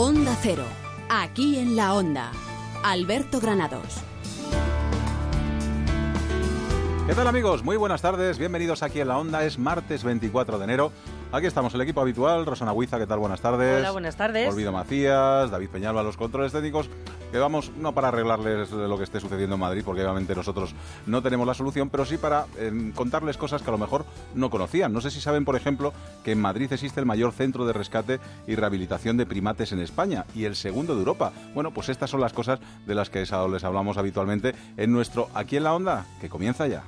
Onda Cero, aquí en la Onda. Alberto Granados. ¿Qué tal amigos? Muy buenas tardes, bienvenidos aquí en la Onda, es martes 24 de enero. Aquí estamos, el equipo habitual, Rosana Huiza, ¿qué tal? Buenas tardes. Hola, buenas tardes. Olvido Macías, David Peñalba, los controles técnicos, que vamos no para arreglarles lo que esté sucediendo en Madrid, porque obviamente nosotros no tenemos la solución, pero sí para eh, contarles cosas que a lo mejor no conocían. No sé si saben, por ejemplo, que en Madrid existe el mayor centro de rescate y rehabilitación de primates en España y el segundo de Europa. Bueno, pues estas son las cosas de las que les hablamos habitualmente en nuestro Aquí en la Onda, que comienza ya.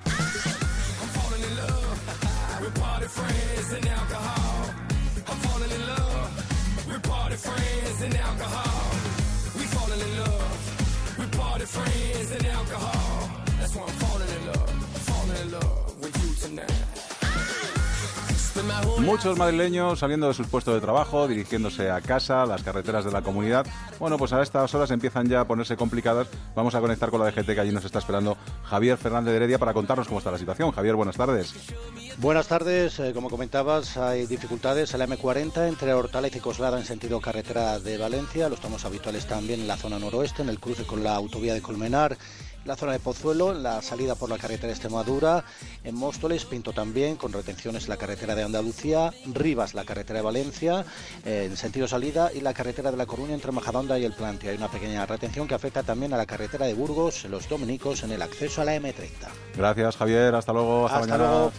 Muchos madrileños saliendo de sus puestos de trabajo, dirigiéndose a casa, las carreteras de la comunidad. Bueno, pues a estas horas empiezan ya a ponerse complicadas. Vamos a conectar con la DGT que allí nos está esperando Javier Fernández de Heredia para contarnos cómo está la situación. Javier, buenas tardes. Buenas tardes. Eh, como comentabas, hay dificultades en la M40 entre Hortaleza y Coslada en sentido carretera de Valencia. Los tomos habituales también en la zona noroeste, en el cruce con la autovía de Colmenar la zona de Pozuelo, la salida por la carretera de Extremadura, en Móstoles, Pinto también, con retenciones en la carretera de Andalucía, Rivas, la carretera de Valencia, eh, en sentido salida, y la carretera de La Coruña entre Majadonda y El Plante. Hay una pequeña retención que afecta también a la carretera de Burgos, los Dominicos, en el acceso a la M30. Gracias, Javier. Hasta luego. Hasta, Luego.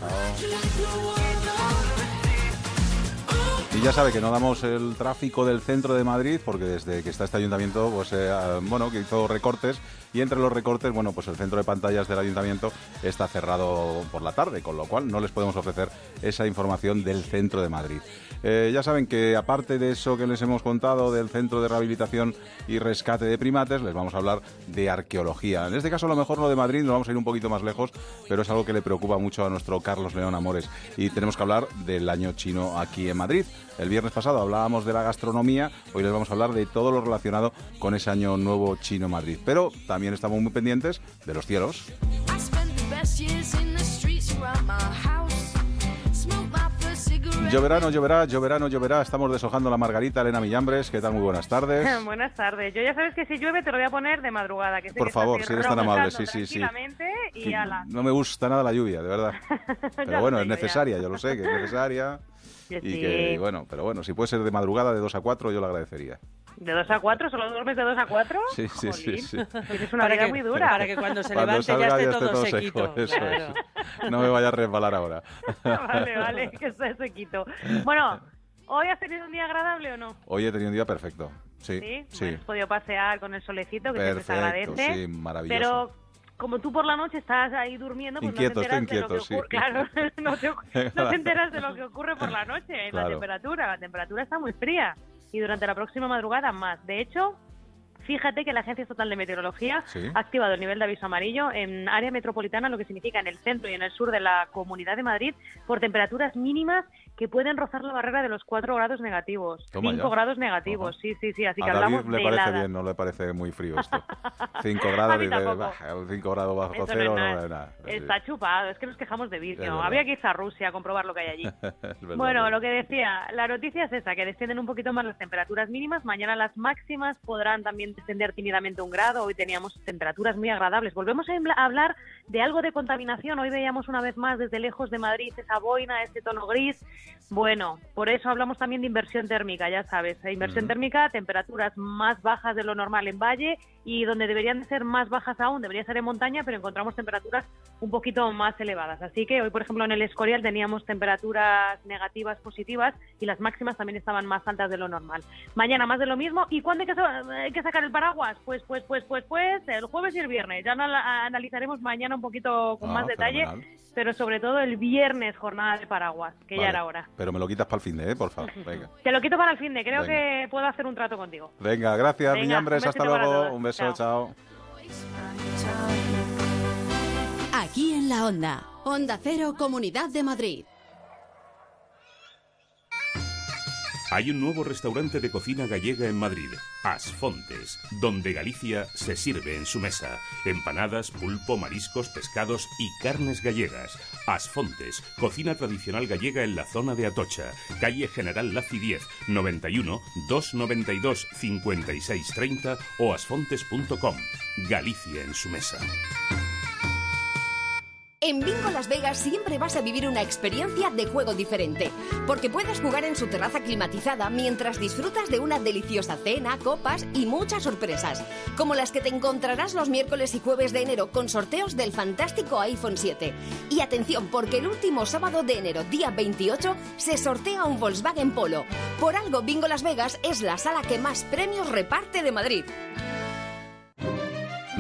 Y ya sabe que no damos el tráfico del centro de Madrid porque desde que está este ayuntamiento, pues eh, ah, bueno, que hizo recortes y entre los recortes, bueno, pues el centro de pantallas del ayuntamiento está cerrado por la tarde, con lo cual no les podemos ofrecer esa información del centro de Madrid. Eh, ya saben que aparte de eso que les hemos contado del centro de rehabilitación y rescate de primates, les vamos a hablar de arqueología. En este caso, a lo mejor no de Madrid, nos vamos a ir un poquito más lejos, pero es algo que le preocupa mucho a nuestro Carlos León Amores y tenemos que hablar del año chino aquí en Madrid. El viernes pasado hablábamos de la gastronomía, hoy les vamos a hablar de todo lo relacionado con ese año nuevo chino Madrid. Pero también estamos muy pendientes de los cielos. Lloverá, no lloverá, lloverá, no lloverá. Estamos deshojando la margarita, Elena Millambres. ¿Qué tal? Muy buenas tardes. buenas tardes. Yo ya sabes que si llueve te lo voy a poner de madrugada. Que Por favor, si eres tan amable, sí, sí, sí. No me gusta nada la lluvia, de verdad. Pero bueno, es necesaria, yo lo sé, que es necesaria. y que, bueno, pero bueno, si puede ser de madrugada de 2 a 4, yo lo agradecería. ¿De 2 a 4? ¿Solo duermes de 2 a 4? Sí, sí, sí, sí. Tienes una vida muy dura. Para que cuando se levante ya esté, todo, sequito. No me vaya a resbalar ahora. vale, vale, que esté sequito. Bueno, ¿hoy has tenido un día agradable o no? Hoy he tenido un día perfecto. Sí, sí. sí. Has podido pasear con el solecito, que perfecto, se agradece. Sí, maravilloso. Pero como tú por la noche estás ahí durmiendo, pues inquieto, no te enteras de lo que ocurre. Claro, no te, no te, enteras de lo que ocurre por la noche, en la temperatura. La temperatura está muy fría y durante la próxima madrugada más. De hecho, Fíjate que la Agencia Estatal de Meteorología ha activado el nivel de aviso amarillo en área metropolitana, lo que significa en el centro y en el sur de la Comunidad de Madrid, por temperaturas mínimas que pueden rozar la barrera de los 4 grados negativos. 5 grados negativos, sí, sí, sí. Así que hablamos le parece bien, no le parece muy frío esto. 5 grados, y 5 grados bajo cero, no, es nada. Está chupado, es que nos quejamos de vicio. Habría que irse a Rusia a comprobar lo que hay allí. bueno, lo que decía, la noticia es esa, que descienden un poquito más las temperaturas mínimas. Mañana las máximas podrán también descender tímidamente un grado. Hoy teníamos temperaturas muy agradables. Volvemos a hablar de algo de contaminación. Hoy veíamos una vez más desde lejos de Madrid esa boina, ese tono gris. Bueno, por eso hablamos también de inversión térmica, ya sabes. Inversión térmica, temperaturas más bajas de lo normal en valle y donde deberían de ser más bajas aún, debería ser en montaña, pero encontramos temperaturas un poquito más elevadas. Así que hoy, por ejemplo, en el Escorial teníamos temperaturas negativas, positivas y las máximas también estaban más altas de lo normal. Mañana más de lo mismo. ¿Y cuándo hay que, hay que sacar el paraguas? Pues, pues, pues, pues, pues, el jueves y el viernes. Ya analizaremos mañana un poquito con ah, más detalle, pero sobre todo el viernes jornada de paraguas, que ya era hora. Pero me lo quitas para el fin de, ¿eh? por favor. Venga. Te lo quito para el fin de, creo que puedo hacer un trato contigo. Venga, gracias, Miñambres, hasta luego. Un beso, chao. Aquí en la Onda, Onda Cero, Comunidad de Madrid. Hay un nuevo restaurante de cocina gallega en Madrid, Asfontes, donde Galicia se sirve en su mesa. Empanadas, pulpo, mariscos, pescados y carnes gallegas. Asfontes, cocina tradicional gallega en la zona de Atocha, calle General Laci 10, 91 292 5630 o asfontes.com. Galicia en su mesa. En Bingo Las Vegas siempre vas a vivir una experiencia de juego diferente, porque puedes jugar en su terraza climatizada mientras disfrutas de una deliciosa cena, copas y muchas sorpresas, como las que te encontrarás los miércoles y jueves de enero con sorteos del fantástico iPhone 7. Y atención, porque el último sábado de enero, día 28, se sortea un Volkswagen Polo. Por algo, Bingo Las Vegas es la sala que más premios reparte de Madrid.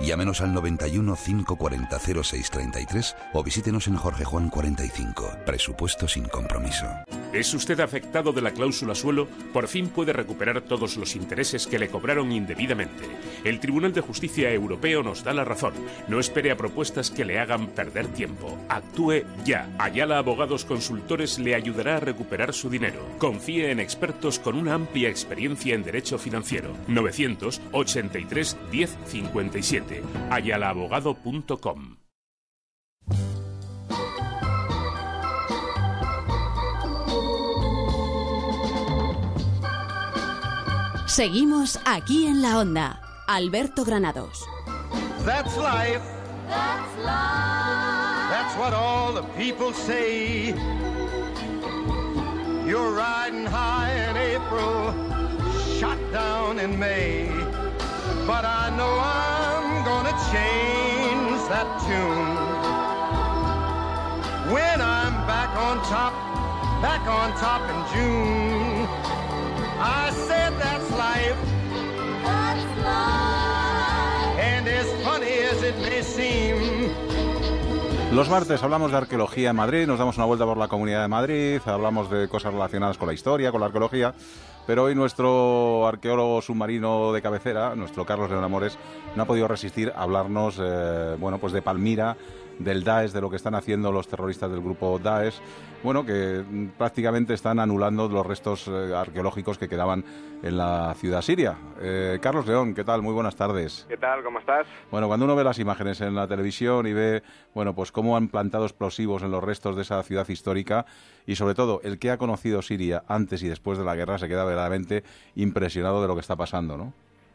Llámenos al 91 540 0633 o visítenos en Jorge Juan 45. Presupuesto sin compromiso. ¿Es usted afectado de la cláusula suelo? Por fin puede recuperar todos los intereses que le cobraron indebidamente. El Tribunal de Justicia Europeo nos da la razón. No espere a propuestas que le hagan perder tiempo. Actúe ya. Ayala Abogados Consultores le ayudará a recuperar su dinero. Confíe en expertos con una amplia experiencia en derecho financiero. 983 1057. ayalaabogado.com. Seguimos aquí en la onda. Alberto Granados. That's life. That's life. That's what all the people say. You're riding high in April, shot down in May. But I know I'm gonna change that tune. When I'm back on top, back on top in June. Los martes hablamos de arqueología en Madrid, nos damos una vuelta por la Comunidad de Madrid, hablamos de cosas relacionadas con la historia, con la arqueología, pero hoy nuestro arqueólogo submarino de cabecera, nuestro Carlos León Amores, no ha podido resistir a hablarnos, eh, bueno, pues de Palmira, del Daesh, de lo que están haciendo los terroristas del grupo Daesh, bueno, que prácticamente están anulando los restos eh, arqueológicos que quedaban en la ciudad siria. Eh, Carlos León, ¿qué tal? Muy buenas tardes. ¿Qué tal? ¿Cómo estás? Bueno, cuando uno ve las imágenes en la televisión y ve, bueno, pues cómo han plantado explosivos en los restos de esa ciudad histórica y sobre todo el que ha conocido Siria antes y después de la guerra se queda verdaderamente impresionado de lo que está pasando, ¿no?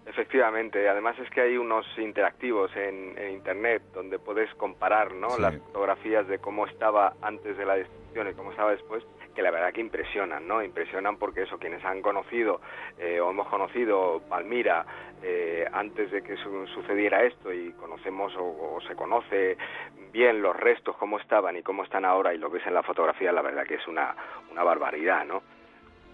Efectivamente, además es que hay unos interactivos en, Internet donde puedes comparar ¿no? las fotografías de cómo estaba antes de la destrucción y cómo estaba después, que la verdad que impresionan, ¿no? Impresionan porque eso, quienes han conocido eh, o hemos conocido Palmira eh, antes de que sucediera esto y conocemos o, se conoce bien los restos, cómo estaban y cómo están ahora y lo que es en la fotografía, la verdad que es una, una barbaridad, ¿no?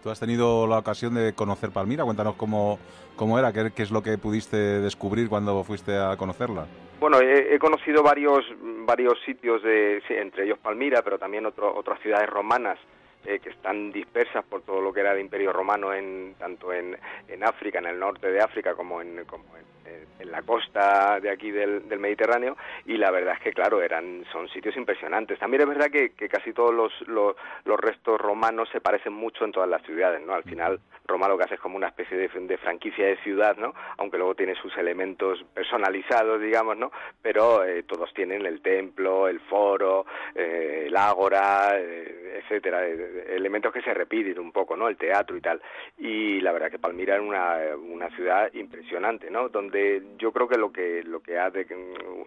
Tú has tenido la ocasión de conocer Palmira, cuéntanos cómo, cómo era, qué, es lo que pudiste descubrir cuando fuiste a conocerla. Bueno, he, conocido varios, varios sitios, de, entre ellos Palmira, pero también otras ciudades romanas eh, que están dispersas por todo lo que era el Imperio Romano, en, tanto en, en África, en el norte de África, como en, como en en la costa de aquí del, Mediterráneo y la verdad es que claro eran son sitios impresionantes. También es verdad que, casi todos los, los, restos romanos se parecen mucho en todas las ciudades no al final Roma lo que hace es como una especie de, de franquicia de ciudad no aunque luego tiene sus elementos personalizados digamos no pero eh, todos tienen el templo el foro eh, el ágora eh, etcétera elementos que se repiten un poco no el teatro y tal. Y la verdad que Palmira es una, una ciudad impresionante no donde yo creo que lo que lo que ha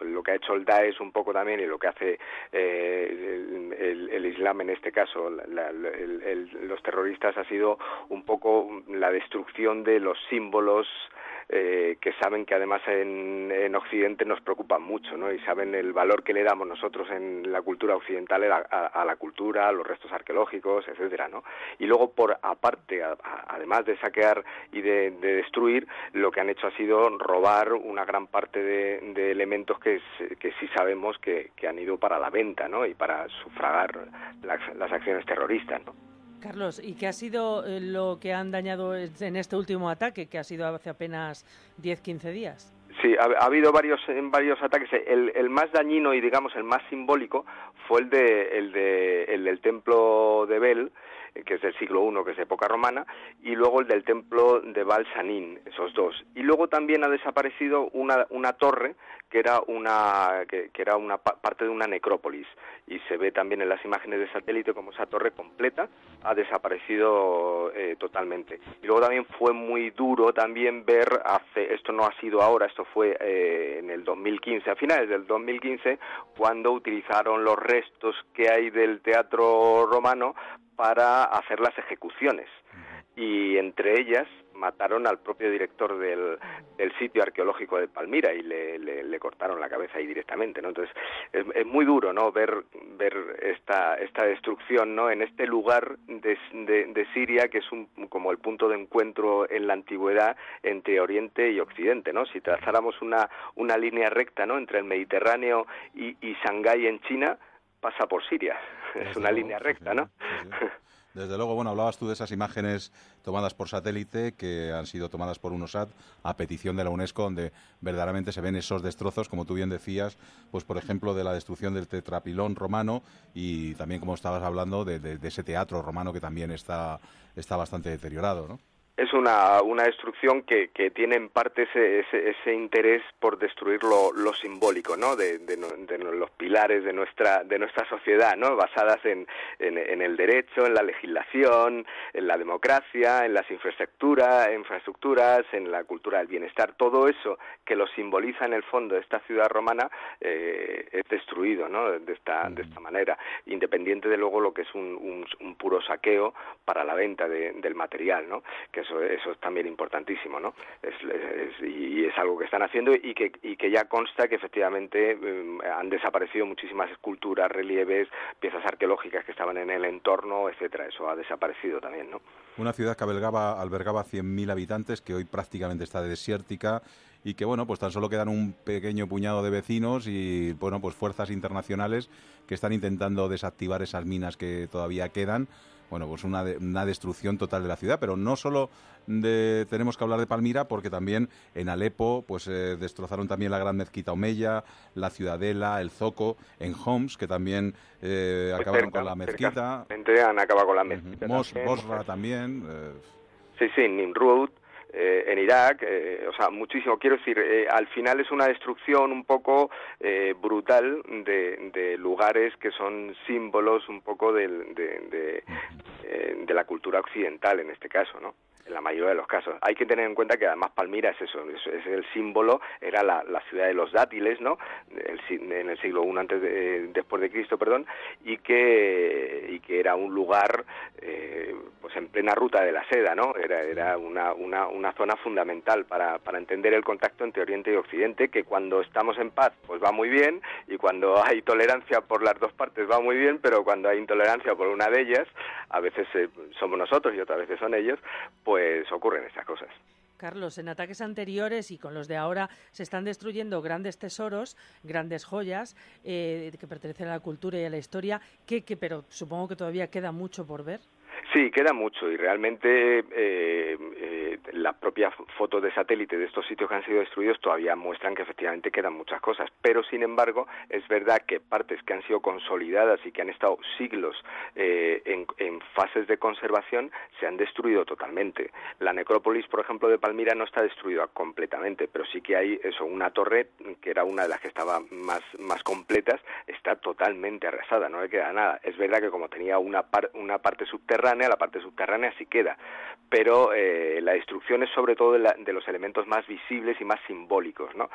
lo que ha hecho el Daesh un poco también y lo que hace eh, el, Islam en este caso los terroristas ha sido un poco la destrucción de los símbolos eh, que saben que además en, en, Occidente nos preocupan mucho, ¿no? Y saben el valor que le damos nosotros en la cultura occidental a, la cultura, a los restos arqueológicos, etcétera, ¿no? Y luego, por aparte, además de saquear y de, destruir, lo que han hecho ha sido robar una gran parte de, elementos que, que sí sabemos que, han ido para la venta, ¿no? Y para sufragar las, las acciones terroristas, ¿no? Carlos, ¿y qué ha sido eh, lo que han dañado en este último ataque, que ha sido hace apenas 10-15 días? Sí, ha, habido varios varios ataques. El, más dañino y digamos el más simbólico fue el de el de el del templo de Bel, eh, que es del siglo I, que es de época romana, y luego el del templo de Balsanín, esos dos. Y luego también ha desaparecido una, una torre que era una que, era una parte de una necrópolis y se ve también en las imágenes de satélite como esa torre completa ha desaparecido eh, totalmente. Y luego también fue muy duro también ver hace esto no ha sido ahora, esto fue eh, en el 2015, a finales del 2015 cuando utilizaron los restos que hay del teatro romano para hacer las ejecuciones y entre ellas mataron al propio director del, del sitio arqueológico de Palmira y le, le, cortaron la cabeza ahí directamente, ¿no? Entonces es, es, muy duro, ¿no? Ver ver esta esta destrucción, ¿no? En este lugar de, de, Siria que es un, como el punto de encuentro en la antigüedad entre Oriente y Occidente, ¿no? Si trazáramos una una línea recta, ¿no? Entre el Mediterráneo y, y Shanghái en China pasa por Siria. Es una línea recta, ¿no? Desde luego, bueno, hablabas tú de esas imágenes tomadas por satélite que han sido tomadas por UNOSAT a petición de la UNESCO, donde verdaderamente se ven esos destrozos, como tú bien decías, pues por ejemplo de la destrucción del tetrapilón romano y también, como estabas hablando, de, ese teatro romano que también está, está bastante deteriorado, ¿no? Es una, una destrucción que, que tiene en parte ese, ese, interés por destruir lo, lo simbólico, ¿no? De, de, los pilares de nuestra, de nuestra sociedad, ¿no? Basadas en, en, el derecho, en la legislación, en la democracia, en las infraestructuras, infraestructuras, en la cultura del bienestar. Todo eso que lo simboliza en el fondo de esta ciudad romana eh, es destruido, ¿no? De esta, de esta manera, independiente de luego lo que es un, un, puro saqueo para la venta del material, ¿no? Que eso, es también importantísimo, ¿no? y es algo que están haciendo y que, y que ya consta que efectivamente mm, han desaparecido muchísimas esculturas, relieves, piezas arqueológicas que estaban en el entorno, etcétera. Eso ha desaparecido también, ¿no? Una ciudad que albergaba, albergaba 100.000 habitantes, que hoy prácticamente está desértica y que bueno, pues tan solo quedan un pequeño puñado de vecinos y bueno, pues fuerzas internacionales que están intentando desactivar esas minas que todavía quedan bueno, pues una, una destrucción total de la ciudad, pero no solo de, tenemos que hablar de Palmira, porque también en Alepo pues eh, destrozaron también la gran mezquita Omeya, la ciudadela, el Zoco, en Homs, que también eh, pues acabaron con la mezquita. Han acabado con la mezquita. Mos, Bosra también. Eh. Sí, sí, Nimrud. Eh, en Irak, eh, o sea, muchísimo. Quiero decir, eh, al final es una destrucción un poco brutal de, de, lugares que son símbolos un poco de, de, de la cultura occidental en este caso, ¿no? En la mayoría de los casos. Hay que tener en cuenta que además Palmira es eso, es, el símbolo, era la, ciudad de los dátiles, ¿no? en el siglo I antes de, después de Cristo, perdón, y que y que era un lugar eh, pues en plena ruta de la seda, ¿no? Era era una, una, una zona fundamental para, para entender el contacto entre Oriente y Occidente, que cuando estamos en paz pues va muy bien y cuando hay tolerancia por las dos partes va muy bien, pero cuando hay intolerancia por una de ellas, a veces eh, somos nosotros y otras veces son ellos, pues pues ocurren estas cosas. Carlos, en ataques anteriores y con los de ahora se están destruyendo grandes tesoros, grandes joyas eh, que pertenecen a la cultura y a la historia, que, que, pero supongo que todavía queda mucho por ver. Sí, queda mucho y realmente eh, eh, las propias fotos de satélite de estos sitios que han sido destruidos todavía muestran que efectivamente quedan muchas cosas, pero sin embargo es verdad que partes que han sido consolidadas y que han estado siglos eh, en, en, fases de conservación se han destruido totalmente. La necrópolis, por ejemplo, de Palmira no está destruida completamente, pero sí que hay eso, una torre que era una de las que estaba más, más completas, está totalmente arrasada, no le queda nada. Es verdad que como tenía una, una parte subterránea, la parte subterránea sí queda, pero eh, la destrucción es sobre todo de, los elementos más visibles y más simbólicos, ¿no?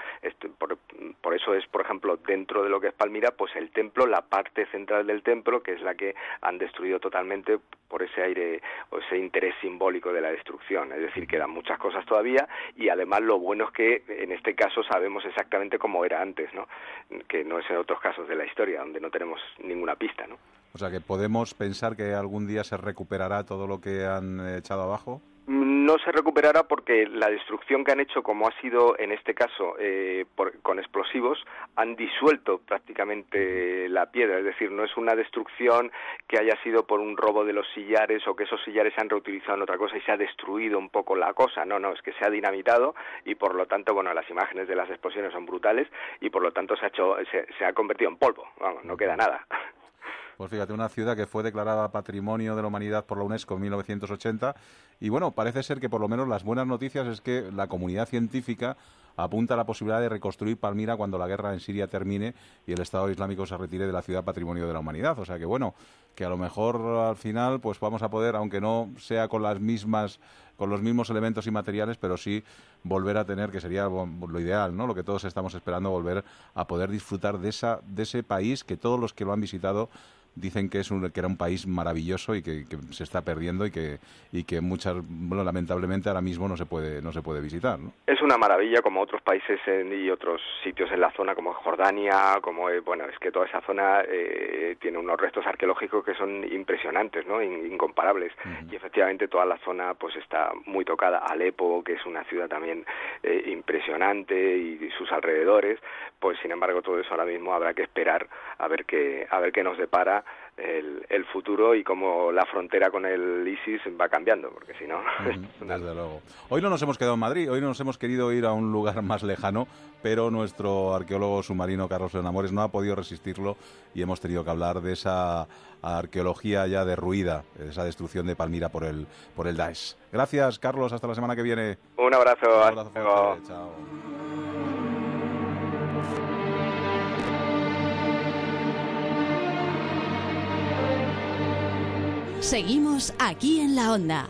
por, eso es, por ejemplo, dentro de lo que es Palmira, pues el templo, la parte central del templo, que es la que han destruido totalmente por ese aire o ese interés simbólico de la destrucción. Es decir, quedan muchas cosas todavía y además lo bueno es que en este caso sabemos exactamente cómo era antes, ¿no? Que no es en otros casos de la historia donde no tenemos ninguna pista, ¿no? O sea que podemos pensar que algún día se recuperará todo lo que han echado abajo. no se recuperará porque la destrucción que han hecho, como ha sido en este caso eh, con explosivos, han disuelto prácticamente la piedra. Es decir, no es una destrucción que haya sido por un robo de los sillares o que esos sillares se han reutilizado en otra cosa y se ha destruido un poco la cosa. No, no, es que se ha dinamitado y por lo tanto, bueno, las imágenes de las explosiones son brutales y por lo tanto se ha, hecho, se, se ha convertido en polvo. Vamos, no queda nada. Pues fíjate, una ciudad que fue declarada Patrimonio de la Humanidad por la UNESCO en 1980 y bueno, parece ser que por lo menos las buenas noticias es que la comunidad científica apunta a la posibilidad de reconstruir Palmira cuando la guerra en Siria termine y el Estado Islámico se retire de la ciudad Patrimonio de la Humanidad. O sea que bueno, que a lo mejor al final pues vamos a poder, aunque no sea con las mismas con los mismos elementos y materiales, pero sí volver a tener, que sería lo ideal, ¿no? Lo que todos estamos esperando, volver a poder disfrutar de, esa, de ese país que todos los que lo han visitado dicen que es un, que era un país maravilloso y que, se está perdiendo y que y que muchas bueno, lamentablemente ahora mismo no se puede no se puede visitar ¿no? es una maravilla como otros países y otros sitios en la zona como Jordania como eh, bueno es que toda esa zona eh, tiene unos restos arqueológicos que son impresionantes no incomparables. Y efectivamente toda la zona pues está muy tocada. Alepo que es una ciudad también eh, impresionante y, sus alrededores pues sin embargo todo eso ahora mismo habrá que esperar a ver qué a ver qué nos depara el, futuro y cómo la frontera con el ISIS va cambiando, porque si no... desde luego. Hoy no nos hemos quedado en Madrid, hoy no nos hemos querido ir a un lugar más lejano, pero nuestro arqueólogo submarino Carlos Enamores no ha podido resistirlo y hemos tenido que hablar de esa arqueología ya derruida, esa destrucción de Palmira por el, por el Daesh. Gracias, Carlos, hasta la semana que viene. Un abrazo. Un abrazo Chao. Seguimos aquí en la onda.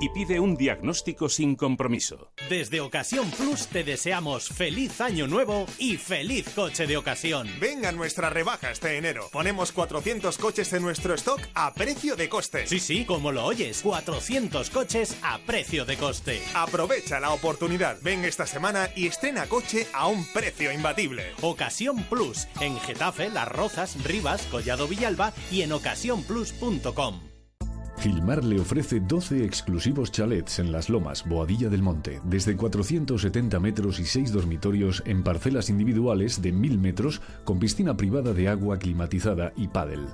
y pide un diagnóstico sin compromiso. Desde Ocasión Plus te deseamos feliz año nuevo y feliz coche de ocasión. Venga nuestra rebaja este enero. Ponemos 400 coches en nuestro stock a precio de coste. Sí, sí, como lo oyes, 400 coches a precio de coste. Aprovecha la oportunidad. Ven esta semana y estrena coche a un precio imbatible. Ocasión Plus en Getafe, Las Rozas, Rivas, Collado Villalba y en ocasiónplus.com. Gilmar le ofrece 12 exclusivos chalets en Las Lomas, Boadilla del Monte, desde 470 metros y 6 dormitorios en parcelas individuales de 1000 metros con piscina privada de agua climatizada y pádel.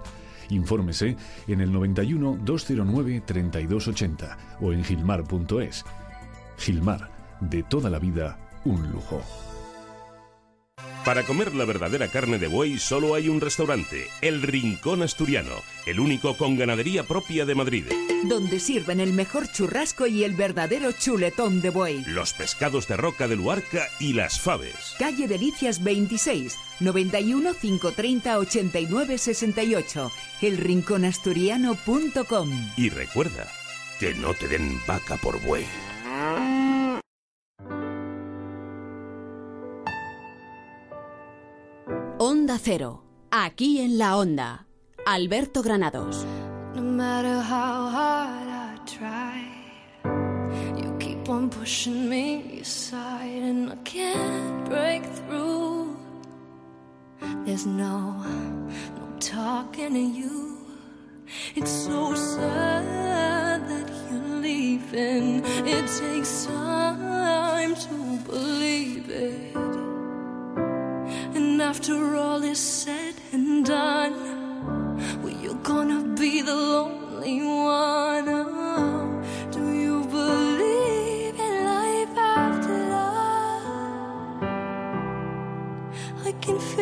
Infórmese en el 91 209 3280 o en gilmar.es. Gilmar, de toda la vida, un lujo. Para comer la verdadera carne de buey solo hay un restaurante, El Rincón Asturiano, el único con ganadería propia de Madrid. Donde sirven el mejor churrasco y el verdadero chuletón de buey. Los pescados de roca de Luarca y las faves. Calle Delicias 26, 91 530 89 68, elrinconasturiano.com. Y recuerda, que no te den vaca por buey. Onda Cero, aquí en la Onda. Alberto Granados. No matter how hard I try, you keep on pushing me aside, and I can't break through. There's no, no talking to you. It's so sad that you're leaving. It takes time to believe it. After all is said and done, well, you're gonna be the lonely one. Oh, do you believe in life after love? I can feel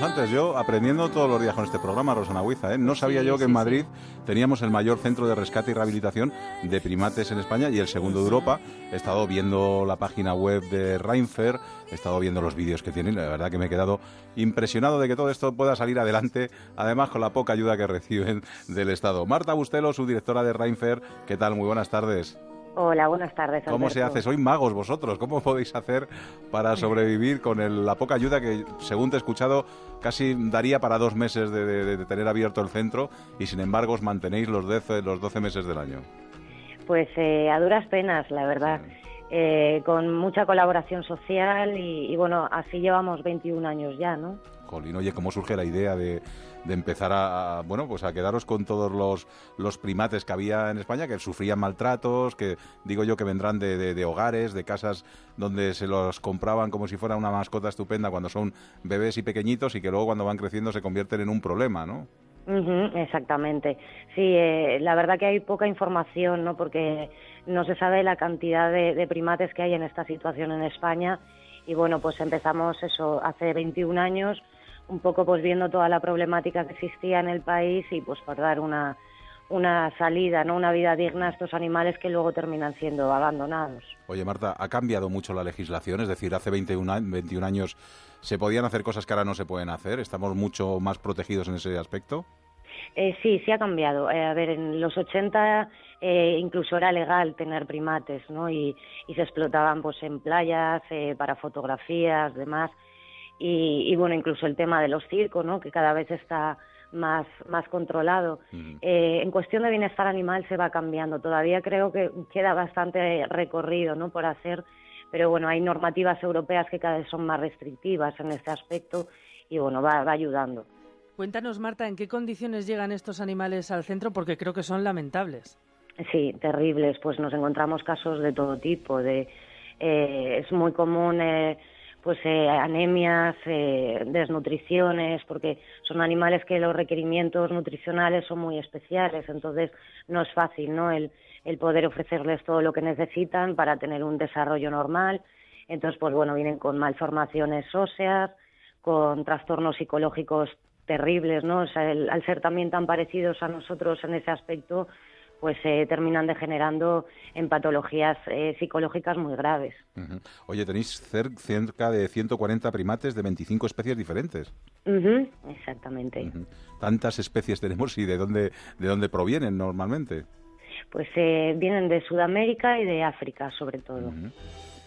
Antes, yo aprendiendo todos los días con este programa, Rosana Huiza, ¿eh? no sabía yo que en Madrid teníamos el mayor centro de rescate y rehabilitación de primates en España y el segundo de Europa. He estado viendo la página web de Reinfer, he estado viendo los vídeos que tienen, la verdad que me he quedado impresionado de que todo esto pueda salir adelante, además con la poca ayuda que reciben del Estado. Marta Bustelo, su directora de Reinfer, ¿qué tal? Muy buenas tardes. Hola, buenas tardes. ¿Cómo se hace? Sois magos vosotros. ¿Cómo podéis hacer para sobrevivir con la poca ayuda que, según te he escuchado, casi daría para dos meses de, tener abierto el centro y, sin embargo, os mantenéis los 12, los 12 meses del año? Pues eh, a duras penas, la verdad. Eh, con mucha colaboración social y, y, bueno, así llevamos 21 años ya, ¿no? Colín, oye, ¿cómo surge la idea de, de empezar a, bueno, pues a quedaros con todos los, los primates que había en España, que sufrían maltratos, que digo yo que vendrán de, de, hogares, de casas donde se los compraban como si fuera una mascota estupenda cuando son bebés y pequeñitos y que luego cuando van creciendo se convierten en un problema, ¿no? exactamente. Sí, eh, la verdad que hay poca información, ¿no? Porque no se sabe la cantidad de, de, primates que hay en esta situación en España. Y bueno, pues empezamos eso hace 21 años un poco pues viendo toda la problemática que existía en el país y pues por dar una, una salida, ¿no? una vida digna a estos animales que luego terminan siendo abandonados. Oye, Marta, ¿ha cambiado mucho la legislación? Es decir, hace 21, 21 años se podían hacer cosas que ahora no se pueden hacer. ¿Estamos mucho más protegidos en ese aspecto? Eh, sí, sí ha cambiado. Eh, a ver, en los 80 eh, incluso era legal tener primates, ¿no? Y, y se explotaban pues en playas eh, para fotografías, demás y, bueno, incluso el tema de los circos, ¿no? que cada vez está más, más controlado. Eh, en cuestión de bienestar animal se va cambiando. Todavía creo que queda bastante recorrido ¿no? por hacer, pero bueno, hay normativas europeas que cada vez son más restrictivas en este aspecto y bueno, va, va ayudando. Cuéntanos, Marta, ¿en qué condiciones llegan estos animales al centro? Porque creo que son lamentables. Sí, terribles. Pues nos encontramos casos de todo tipo. De, eh, es muy común eh, pues eh, anemias, eh, desnutriciones, porque son animales que los requerimientos nutricionales son muy especiales, entonces no es fácil, ¿no? El, el poder ofrecerles todo lo que necesitan para tener un desarrollo normal. Entonces, pues bueno, vienen con malformaciones óseas, con trastornos psicológicos terribles, ¿no? O sea, al ser también tan parecidos a nosotros en ese aspecto, pues se terminan degenerando en patologías eh, psicológicas muy graves. Oye, tenéis cerca de 140 primates de 25 especies diferentes. Exactamente. ¿Tantas especies tenemos y de dónde, de dónde provienen normalmente? Pues eh, vienen de Sudamérica y de África, sobre todo.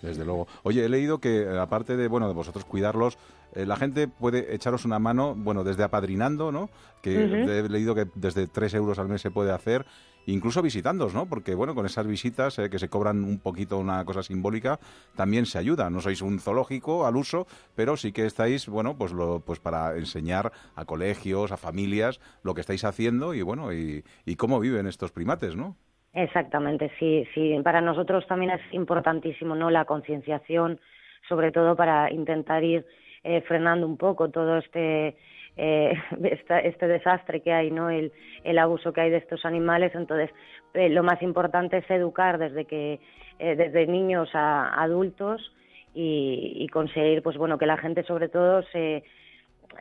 Desde luego. Oye, he leído que eh, aparte de bueno de vosotros cuidarlos, la gente puede echaros una mano, bueno, desde apadrinando, ¿no? Que he leído que desde 3 euros al mes se puede hacer incluso visitándos, ¿no? Porque, bueno, con esas visitas eh, que se cobran un poquito una cosa simbólica, también se ayuda. No sois un zoológico al uso, pero sí que estáis, bueno, pues, lo, pues para enseñar a colegios, a familias, lo que estáis haciendo y, bueno, y, cómo viven estos primates, ¿no? Exactamente, sí, sí. Para nosotros también es importantísimo, ¿no? La concienciación, sobre todo para intentar ir eh, frenando un poco todo este eh, este desastre que hay, ¿no? El, el, abuso que hay de estos animales. Entonces, eh, lo más importante es educar desde que eh, desde niños a adultos y, y, conseguir, pues bueno, que la gente sobre todo se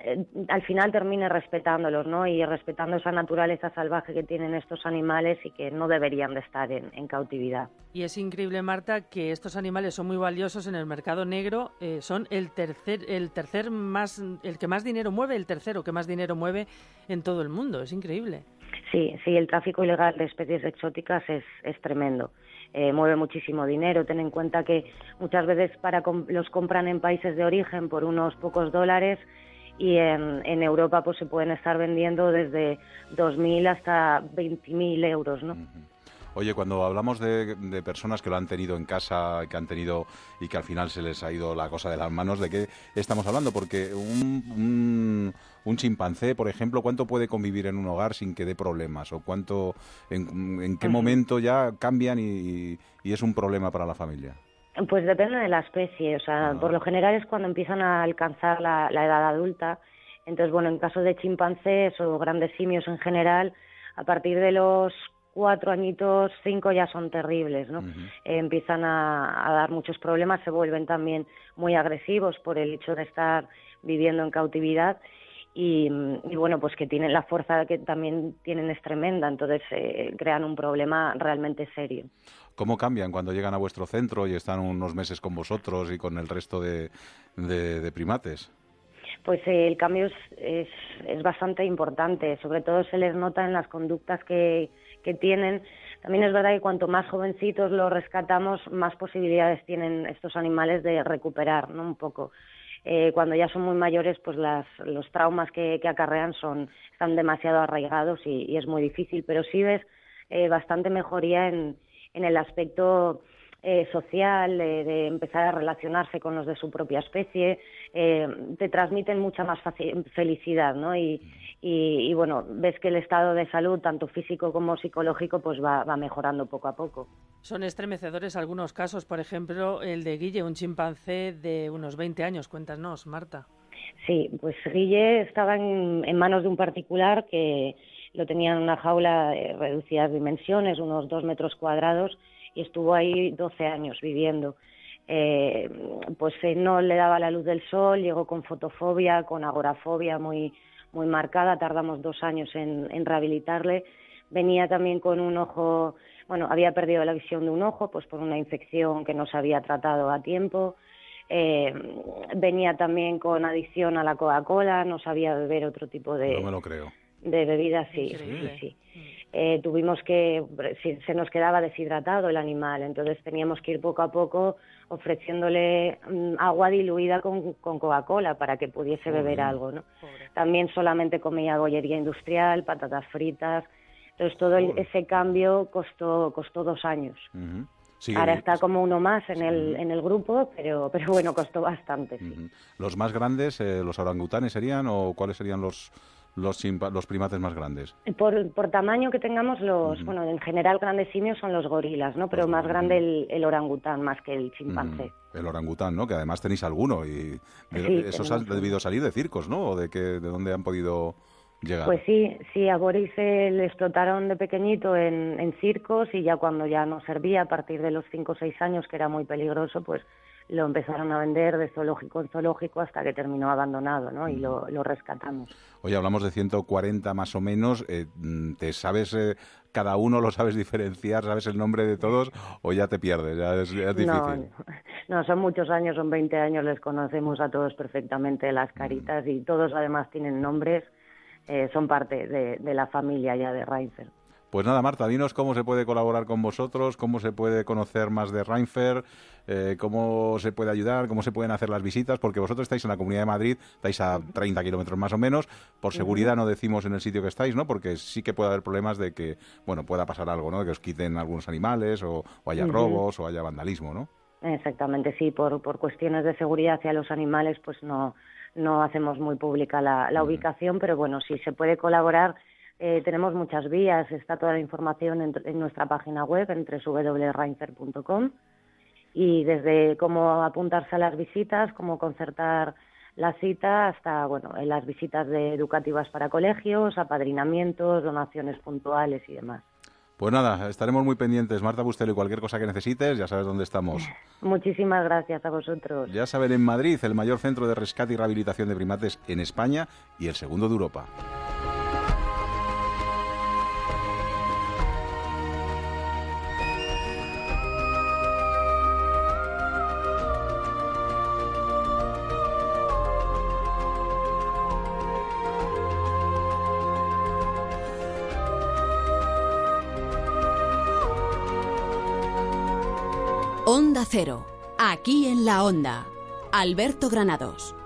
eh, al final termine respetándolos, ¿no? Y respetando esa naturaleza salvaje que tienen estos animales y que no deberían de estar en, cautividad. Y es increíble, Marta, que estos animales son muy valiosos en el mercado negro. Eh, son el tercer, el tercer más, el que más dinero mueve, el tercero que más dinero mueve en todo el mundo. Es increíble. Sí, sí, el tráfico ilegal de especies exóticas es, es tremendo. Eh, mueve muchísimo dinero. Ten en cuenta que muchas veces para los compran en países de origen por unos pocos dólares y en, en Europa pues se pueden estar vendiendo desde 2.000 hasta 20.000 euros, ¿no? Oye, cuando hablamos de, de, personas que lo han tenido en casa, que han tenido y que al final se les ha ido la cosa de las manos, ¿de qué estamos hablando? Porque un, un, chimpancé, por ejemplo, ¿cuánto puede convivir en un hogar sin que dé problemas? ¿O cuánto, en, en qué momento ya cambian y, y es un problema para la familia? Pues depende de la especie, o sea, por lo general es cuando empiezan a alcanzar la, edad adulta. Entonces, bueno, en caso de chimpancés o grandes simios en general, a partir de los cuatro añitos, cinco ya son terribles, ¿no? empiezan a, dar muchos problemas, se vuelven también muy agresivos por el hecho de estar viviendo en cautividad y, bueno, pues que tienen la fuerza que también tienen es tremenda, entonces eh, crean un problema realmente serio. ¿Cómo cambian cuando llegan a vuestro centro y están unos meses con vosotros y con el resto de, de, primates? Pues eh, el cambio es, es, bastante importante, sobre todo se les nota en las conductas que, que tienen. También es verdad que cuanto más jovencitos los rescatamos, más posibilidades tienen estos animales de recuperar, ¿no? Un poco. Eh, cuando ya son muy mayores, pues las, los traumas que, que, acarrean son, están demasiado arraigados y, es muy difícil, pero sí ves eh, bastante mejoría en, en el aspecto eh, social, de empezar a relacionarse con los de su propia especie, eh, te transmiten mucha más felicidad, ¿no? Y, y, bueno, ves que el estado de salud, tanto físico como psicológico, pues va, va mejorando poco a poco. Son estremecedores algunos casos, por ejemplo, el de Guille, un chimpancé de unos 20 años. Cuéntanos, Marta. Sí, pues Guille estaba en, en manos de un particular que lo tenía en una jaula de reducidas dimensiones, unos dos metros cuadrados, y estuvo ahí 12 años viviendo. Eh, pues eh, no le daba la luz del sol, llegó con fotofobia, con agorafobia muy, muy marcada, tardamos dos años en, rehabilitarle. Venía también con un ojo, bueno, había perdido la visión de un ojo, pues por una infección que no se había tratado a tiempo. Eh, venía también con adicción a la Coca-Cola, no sabía beber otro tipo de, no me lo creo. de bebidas, sí, sí, sí. Eh, tuvimos que, se nos quedaba deshidratado el animal, entonces teníamos que ir poco a poco ofreciéndole mm, agua diluida con, Coca-Cola para que pudiese beber algo, ¿no? También solamente comía bollería industrial, patatas fritas, entonces todo ese cambio costó, costó dos años. Ahora está como uno más en, el, en el grupo, pero, pero bueno, costó bastante. ¿Los más grandes, eh, los orangutanes serían o cuáles serían los, los, los primates más grandes? Por, por tamaño que tengamos, los, bueno, en general grandes simios son los gorilas, ¿no? Pero más grande el, orangután más que el chimpancé. El orangután, ¿no? Que además tenéis alguno y esos han debido salir de circos, ¿no? ¿O de, que, de dónde han podido llegar? Pues sí, sí, a Boris le explotaron de pequeñito en, en circos y ya cuando ya no servía, a partir de los 5 o 6 años, que era muy peligroso, pues lo empezaron a vender de zoológico en zoológico hasta que terminó abandonado, ¿no? Y lo, rescatamos. Hoy hablamos de 140 más o menos. Eh, ¿Te sabes, eh, cada uno lo sabes diferenciar, sabes el nombre de todos o ya te pierdes? Ya es, difícil. No, son muchos años, son 20 años, les conocemos a todos perfectamente las caritas y todos además tienen nombres, eh, son parte de, de la familia ya de Reinfeldt. Pues nada, Marta, dinos cómo se puede colaborar con vosotros, cómo se puede conocer más de Reinfer, eh, cómo se puede ayudar, cómo se pueden hacer las visitas, porque vosotros estáis en la Comunidad de Madrid, estáis a 30 kilómetros más o menos. Por seguridad no decimos en el sitio que estáis, ¿no? Porque sí que puede haber problemas de que, bueno, pueda pasar algo, ¿no? De que os quiten algunos animales o, haya robos o haya vandalismo, ¿no? Exactamente, sí. Por, por cuestiones de seguridad hacia los animales, pues no, no hacemos muy pública la, ubicación, pero bueno, si se puede colaborar eh, tenemos muchas vías, está toda la información en, nuestra página web, en www.reinfer.com, y desde cómo apuntarse a las visitas, cómo concertar la cita, hasta bueno, las visitas de educativas para colegios, apadrinamientos, donaciones puntuales y demás. Pues nada, estaremos muy pendientes, Marta Bustelo, y cualquier cosa que necesites, ya sabes dónde estamos. Muchísimas gracias a vosotros. Ya saben, en Madrid, el mayor centro de rescate y rehabilitación de primates en España y el segundo de Europa. Cero, aquí en la Onda. Alberto Granados.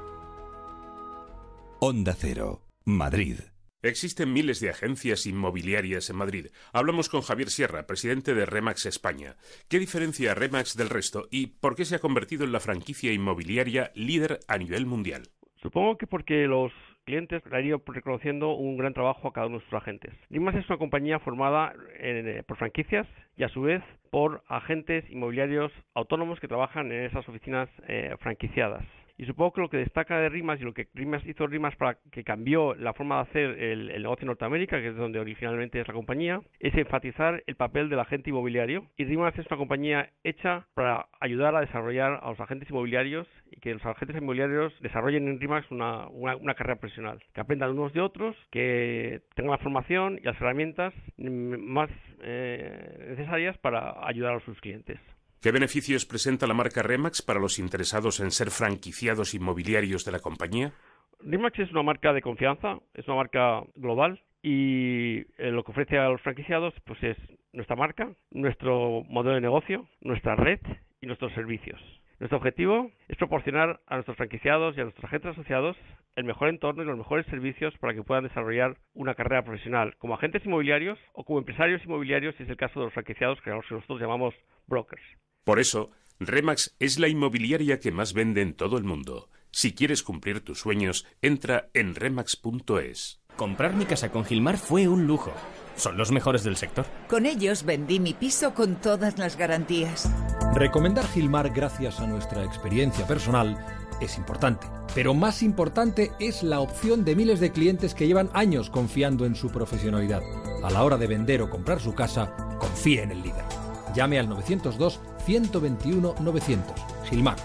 Onda Cero, Madrid. Existen miles de agencias inmobiliarias en Madrid. Hablamos con Javier Sierra, presidente de Remax España. ¿Qué diferencia a Remax del resto y por qué se ha convertido en la franquicia inmobiliaria líder a nivel mundial? Supongo que porque los clientes han ido reconociendo un gran trabajo a cada uno de sus agentes. Limas es una compañía formada eh, por franquicias y a su vez por agentes inmobiliarios autónomos que trabajan en esas oficinas eh, franquiciadas. Y supongo que lo que destaca de Rimas y lo que Rimas hizo Rimas para que cambió la forma de hacer el, negocio en Norteamérica, que es donde originalmente es la compañía, es enfatizar el papel del agente inmobiliario. Y Rimas es una compañía hecha para ayudar a desarrollar a los agentes inmobiliarios y que los agentes inmobiliarios desarrollen en RIMAX una, una, carrera profesional, que aprendan unos de otros, que tengan la formación y las herramientas más eh, necesarias para ayudar a sus clientes. ¿Qué beneficios presenta la marca Remax para los interesados en ser franquiciados inmobiliarios de la compañía? Remax es una marca de confianza, es una marca global y eh, lo que ofrece a los franquiciados pues es nuestra marca, nuestro modelo de negocio, nuestra red y nuestros servicios. Nuestro objetivo es proporcionar a nuestros franquiciados y a nuestros agentes asociados el mejor entorno y los mejores servicios para que puedan desarrollar una carrera profesional como agentes inmobiliarios o como empresarios inmobiliarios, si es el caso de los franquiciados que nosotros llamamos brokers. Por eso, Remax es la inmobiliaria que más vende en todo el mundo. Si quieres cumplir tus sueños, entra en remax.es. Comprar mi casa con Gilmar fue un lujo. Son los mejores del sector. Con ellos vendí mi piso con todas las garantías. Recomendar Gilmar gracias a nuestra experiencia personal es importante, pero más importante es la opción de miles de clientes que llevan años confiando en su profesionalidad. A la hora de vender o comprar su casa, confíe en el líder. Llame al 902 121 900. Gilmar,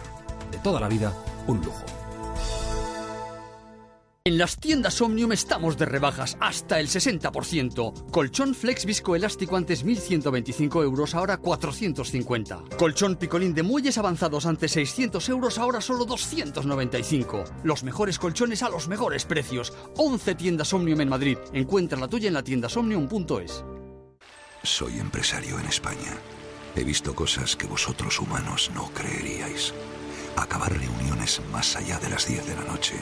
de toda la vida, un lujo. En las tiendas Omnium estamos de rebajas hasta el 60%. Colchón Flex viscoelástico antes 1.125 euros, ahora 450. Colchón picolín de muelles avanzados antes 600 euros, ahora solo 295. Los mejores colchones a los mejores precios. 11 tiendas Omnium en Madrid. Encuentra la tuya en la tienda somnium.es. Soy empresario en España. He visto cosas que vosotros humanos no creeríais. Acabar reuniones más allá de las 10 de la noche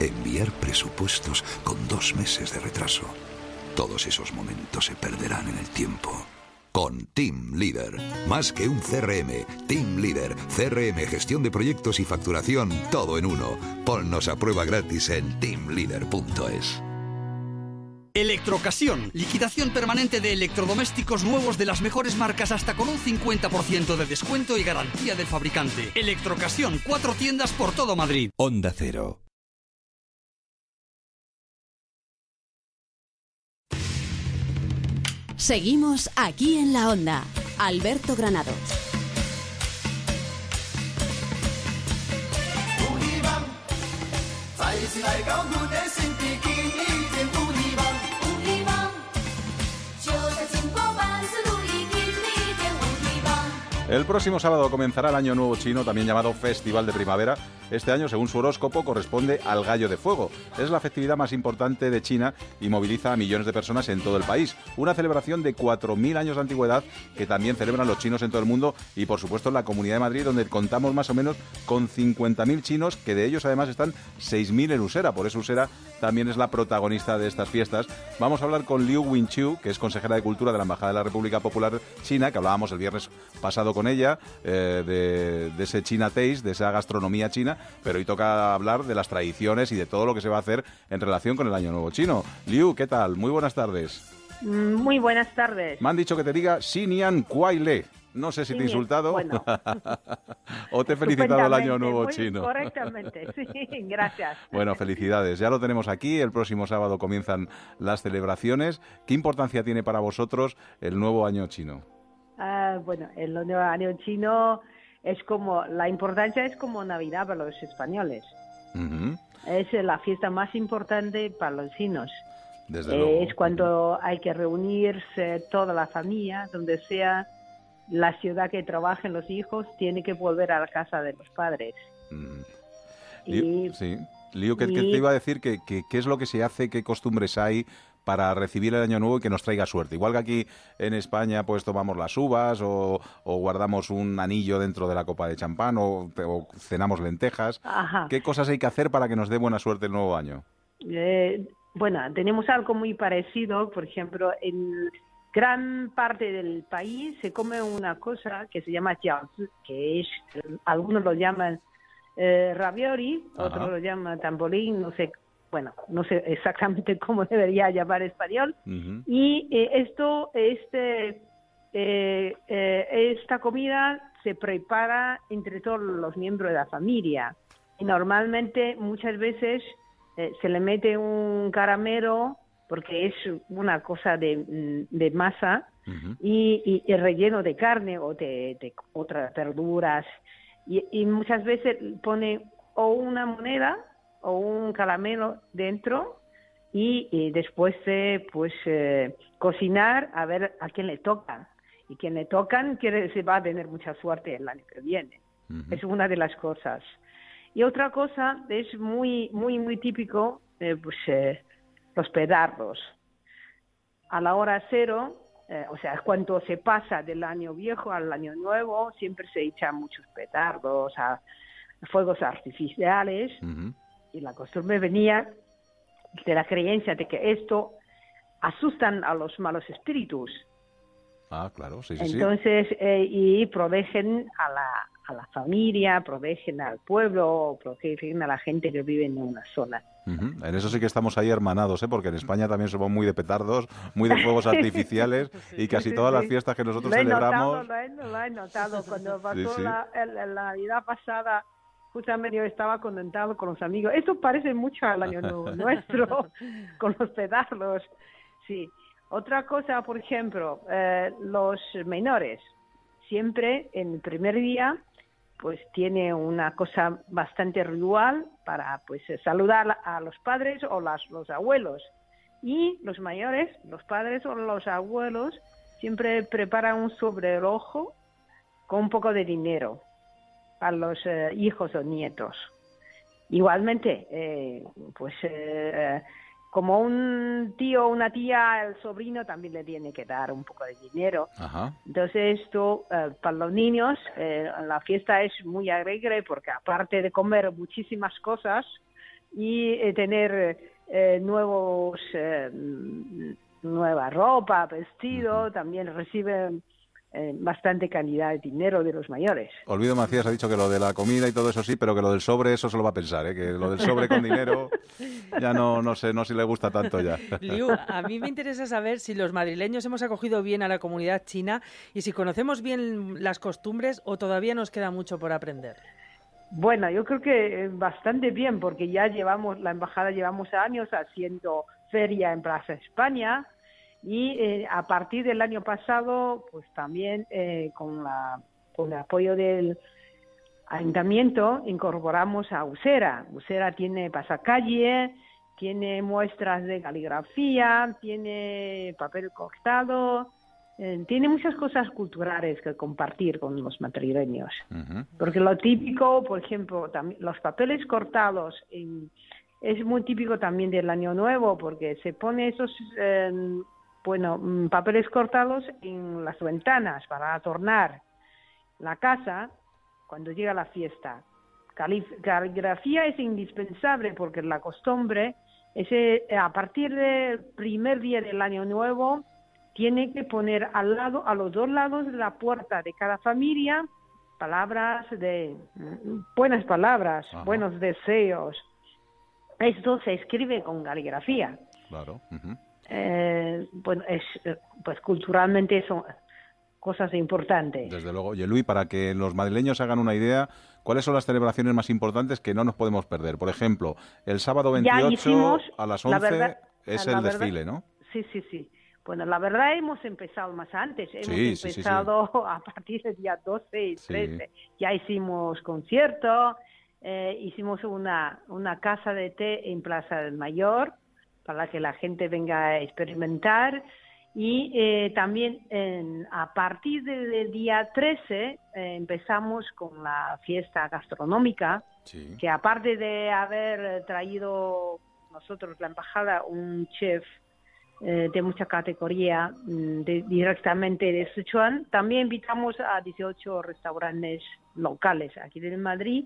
enviar presupuestos con dos meses de retraso. Todos esos momentos se perderán en el tiempo. Con Team Leader. Más que un CRM, Team Leader, CRM, gestión de proyectos y facturación, todo en uno. Ponnos a prueba gratis en teamleader.es. Electrocasión, liquidación permanente de electrodomésticos nuevos de las mejores marcas hasta con un 50% de descuento y garantía del fabricante. Electrocasión, cuatro tiendas por todo Madrid. Onda Cero. Seguimos aquí en la onda. Alberto Granados. El próximo sábado comenzará el Año Nuevo Chino, también llamado Festival de Primavera. Este año, según su horóscopo, corresponde al Gallo de Fuego. Es la festividad más importante de China y moviliza a millones de personas en todo el país. Una celebración de 4.000 años de antigüedad que también celebran los chinos en todo el mundo y, por supuesto, en la Comunidad de Madrid, donde contamos más o menos con 50.000 chinos, que de ellos además están 6.000 en Usera. Por eso Usera también es la protagonista de estas fiestas. Vamos a hablar con Liu Winchu, que es consejera de Cultura de la Embajada de la República Popular China, que hablábamos el viernes pasado con ella, eh, de, ese China Taste, de esa gastronomía china, pero hoy toca hablar de las tradiciones y de todo lo que se va a hacer en relación con el Año Nuevo Chino. Liu, ¿qué tal? Muy buenas tardes. Mm, muy buenas tardes. Me han dicho que te diga Xinian Kuai Le. No sé si te he insultado o te he felicitado el año nuevo chino. Correctamente, sí, gracias. Bueno, felicidades. Ya lo tenemos aquí. El próximo sábado comienzan las celebraciones. ¿Qué importancia tiene para vosotros el nuevo año chino? Ah, bueno, el nuevo año chino es como, la importancia es como Navidad para los españoles. Es la fiesta más importante para los chinos. Desde Es cuando hay que reunirse toda la familia, donde sea la ciudad que trabajen los hijos, tiene que volver a la casa de los padres. Y, sí. Lío, ¿qué, te iba a decir? ¿Qué, qué es lo que se hace? ¿Qué costumbres hay para recibir el año nuevo y que nos traiga suerte. Igual que aquí en España pues tomamos las uvas o, guardamos un anillo dentro de la copa de champán o, cenamos lentejas. ¿Qué cosas hay que hacer para que nos dé buena suerte el nuevo año? Eh, bueno, tenemos algo muy parecido, por ejemplo, en gran parte del país se come una cosa que se llama jiaozi, que es, algunos lo llaman eh, ravioli, otros lo llaman tambolín, no sé bueno, no sé exactamente cómo debería llamar español. Y eh, esto, este, eh, eh, esta comida se prepara entre todos los miembros de la familia. Y normalmente, muchas veces, se le mete un caramelo porque es una cosa de, mm, de masa y, y, relleno de carne o de, de otras verduras. Y, y, muchas veces pone o una moneda o un caramelo dentro y, después de pues eh, cocinar a ver a quién le toca. Y quien le tocan quiere se va a tener mucha suerte el año que viene. Es una de las cosas. Y otra cosa es muy, muy, muy típico, eh, pues eh, los pedardos. A la hora cero, eh, o sea, cuando se pasa del año viejo al año nuevo, siempre se echan muchos petardos, a, fuegos artificiales, y la costumbre venía de la creencia de que esto asustan a los malos espíritus. Ah, claro, sí, sí. Entonces, eh, y protegen a la, a la familia, protegen al pueblo, protegen a la gente que vive en una zona. En eso sí que estamos ahí hermanados, ¿eh? porque en España también somos muy de petardos, muy de fuegos artificiales y casi todas las fiestas que nosotros celebramos. lo, he, lo, he, notado cuando pasó la, la, Navidad pasada. Justamente yo estaba contentado con los amigos. Esto parece mucho al año nuestro, con los petardos. Sí. Otra cosa, por ejemplo, eh, los menores. Siempre en el primer día pues tiene una cosa bastante ritual para pues saludar a los padres o las, los abuelos. Y los mayores, los padres o los abuelos, siempre preparan un sobrerojo con un poco de dinero a los eh, hijos o nietos. Igualmente, eh, pues eh, como un tío o una tía, el sobrino también le tiene que dar un poco de dinero. Entonces esto eh, para los niños, eh, la fiesta es muy alegre porque aparte de comer muchísimas cosas y tener nuevos nueva ropa, vestido, también reciben eh, bastante cantidad de dinero de los mayores. Olvido Macías ha dicho que lo de la comida y todo eso sí, pero que lo del sobre eso se lo va a pensar, ¿eh? que lo del sobre con dinero ya no, no sé, no si le gusta tanto ya. Liu, a mí me interesa saber si los madrileños hemos acogido bien a la comunidad china y si conocemos bien las costumbres o todavía nos queda mucho por aprender. Bueno, yo creo que bastante bien, porque ya llevamos, la embajada llevamos años haciendo feria en Plaza España, y eh, a partir del año pasado, pues también eh, con, la, con el apoyo del ayuntamiento incorporamos a Usera. Usera tiene pasacalle, tiene muestras de caligrafía, tiene papel cortado, eh, tiene muchas cosas culturales que compartir con los madrileños. Porque lo típico, por ejemplo, los papeles cortados es muy típico también del Año Nuevo, porque se pone esos bueno, mm, papeles cortados en las ventanas para adornar la casa cuando llega la fiesta. Caligrafía es indispensable porque la costumbre es a partir del primer día del año nuevo tiene que poner al lado, a los dos lados de la puerta de cada familia palabras de mm, buenas palabras, buenos deseos. Esto se escribe con caligrafía. Claro eh, bueno, es, pues culturalmente son cosas importantes. Desde luego. Y Luis, para que los madrileños hagan una idea, ¿cuáles son las celebraciones más importantes que no nos podemos perder? Por ejemplo, el sábado 28 a las 11 es el desfile, ¿no? Sí, sí, sí. Bueno, la verdad hemos empezado más antes. Hemos empezado a partir del día 12 y 13. Ya hicimos concierto, eh, hicimos una, una casa de té en Plaza del Mayor, para que la gente venga a experimentar. Y eh, también a partir del día 13 eh, empezamos con la fiesta gastronómica, que aparte de haber traído nosotros la embajada un chef eh, de mucha categoría mm, directamente de Sichuan, también invitamos a 18 restaurantes locales aquí en Madrid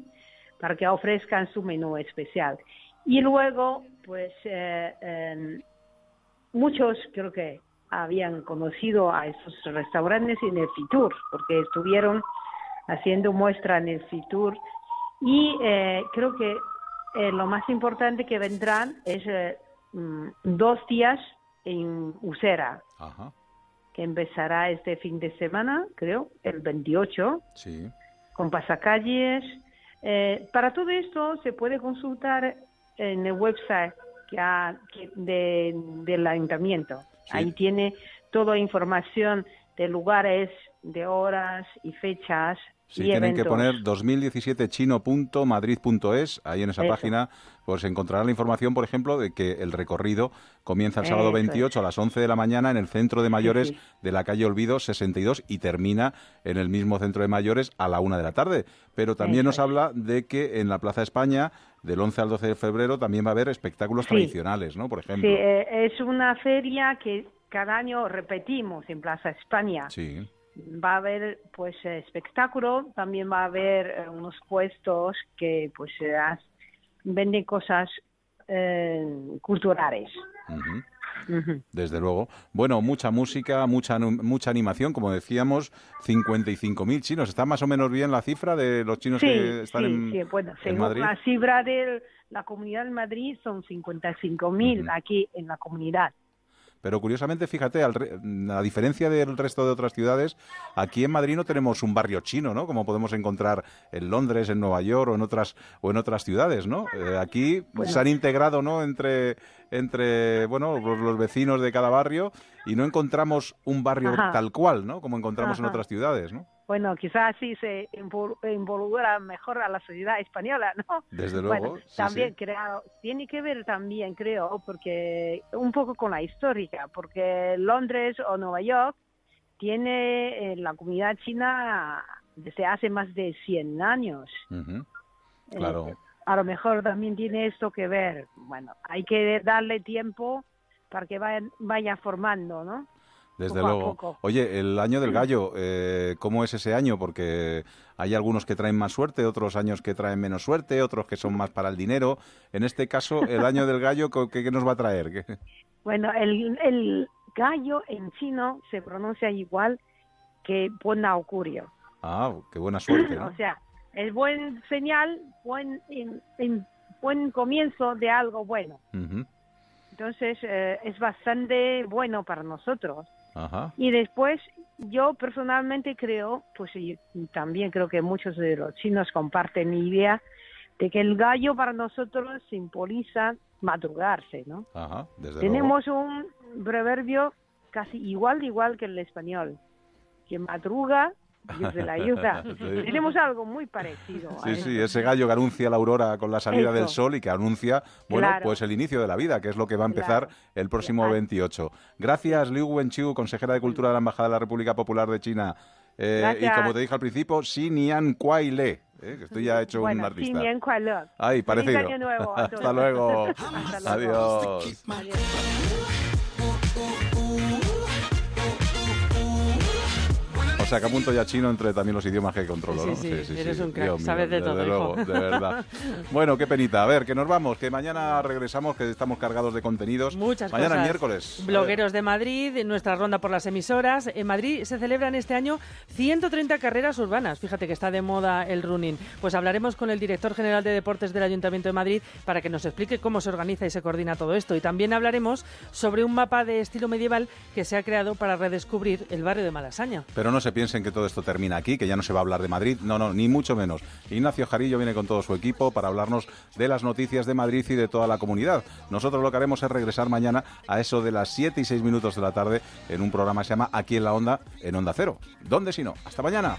para que ofrezcan su menú especial. Y luego, pues, eh, em, muchos creo que habían conocido a esos restaurantes en el Fitur, porque estuvieron haciendo muestra en el Fitur. Y eh, creo que eh, lo más importante que vendrán es mm, dos días en Usera, que empezará este fin de semana, creo, el 28, con pasacalles, Eh, para todo esto se puede consultar en el website que ha- que de- del ayuntamiento. Ahí tiene toda información de lugares, de horas y fechas Sí, y tienen que poner 2017chino.madrid.es, ahí en esa Eso. página pues encontrarán la información, por ejemplo, de que el recorrido comienza el sábado Eso es. 28 a las 11 de la mañana en el centro de mayores sí. de la calle Olvido 62 y termina en el mismo centro de mayores a la una de la tarde. Pero también Eso nos habla de que en la Plaza España, del 11 al 12 de febrero, también va a haber espectáculos Sí. tradicionales, ¿no? Por Sí, ejemplo. eh, es una feria que cada año repetimos en Plaza España. Sí. Va a haber pues espectáculo, también va a haber eh, unos puestos que pues venden cosas eh, culturales. Desde luego. Bueno, mucha música, mucha, mucha animación, como decíamos, 55.000 chinos. ¿Está más o menos bien la cifra de los chinos Sí, que están sí, en, sí, bueno, en según Madrid? la cifra de la comunidad de Madrid son 55.000 mil aquí en la comunidad. Pero curiosamente, fíjate, al re- a diferencia del resto de otras ciudades, aquí en Madrid no tenemos un barrio chino, ¿no? Como podemos encontrar en Londres, en Nueva York o en otras o en otras ciudades, ¿no? Eh, aquí Bueno. se han integrado, ¿no? Entre entre bueno los, los vecinos de cada barrio y no encontramos un barrio Ajá. tal cual, ¿no? Como encontramos en otras ciudades, ¿no? Bueno, quizás así se invol- involucra mejor a la sociedad española, ¿no? Desde luego, Bueno, sí, también sí. creo, tiene que ver también, creo, porque un poco con la histórica, porque Londres o Nueva York tiene eh, la comunidad china desde hace más de 100 años. Eh, Claro. a lo mejor también tiene esto que ver. Bueno, hay que darle tiempo para que vaya, vaya formando, ¿no? Desde poco luego. poco. Oye, el año del gallo, eh, ¿cómo es ese año? Porque hay algunos que traen más suerte, otros años que traen menos suerte, otros que son más para el dinero. En este caso, el año del gallo, ¿qué, qué nos va a traer? ¿Qué- Bueno, el, el gallo en chino se pronuncia igual que buen augurio. Ah, qué buena suerte, ¿no? O sea, es buen señal, buen, en- en- buen comienzo de algo bueno. Entonces, eh, es bastante bueno para nosotros. Ajá. Y después, yo personalmente creo, pues y también creo que muchos de los chinos comparten mi idea, de que el gallo para nosotros simboliza madrugarse, ¿no? Ajá, desde Tenemos un proverbio casi igual igual que el español, que madruga, desde la ayuda. Sí. Tenemos algo muy parecido. Sí, a sí, ese gallo que anuncia la aurora con la salida Eso. del sol y que anuncia, bueno, claro. pues el inicio de la vida, que es lo que va a empezar claro. el próximo claro. 28. Gracias, Liu Wenqiu, consejera de Cultura de la Embajada de la República Popular de China. Eh, y como te dije al principio, Xinian Kuai Le. Eh, que estoy ya hecho bueno, un artista. Xinian Kuai Le. Ay, parecido. Año nuevo Hasta luego. Hasta luego. Adiós. Adiós. Sea, que apunto ya chino entre también los idiomas que controlo, Sí, ¿no? sí, eres un crack, mío, sabes de todo, luego, de verdad. Bueno, qué penita. A ver, que nos vamos, que mañana regresamos, que estamos cargados de contenidos. Muchas mañana cosas. miércoles. Blogueros de Madrid, nuestra ronda por las emisoras. En Madrid se celebran este año 130 carreras urbanas. Fíjate que está de moda el running. Pues hablaremos con el director general de deportes del Ayuntamiento de Madrid para que nos explique cómo se organiza y se coordina todo esto. Y también hablaremos sobre un mapa de estilo medieval que se ha creado para redescubrir el barrio de Malasaña. Pero no se piensen que todo esto termina aquí, que ya no se va a hablar de Madrid. No, no, ni mucho menos. Ignacio Jarillo viene con todo su equipo para hablarnos de las noticias de Madrid y de toda la comunidad. Nosotros lo que haremos es regresar mañana a eso de las 7 y 6 minutos de la tarde en un programa que se llama Aquí en la Onda, en Onda Cero. ¿Dónde si no? Hasta mañana.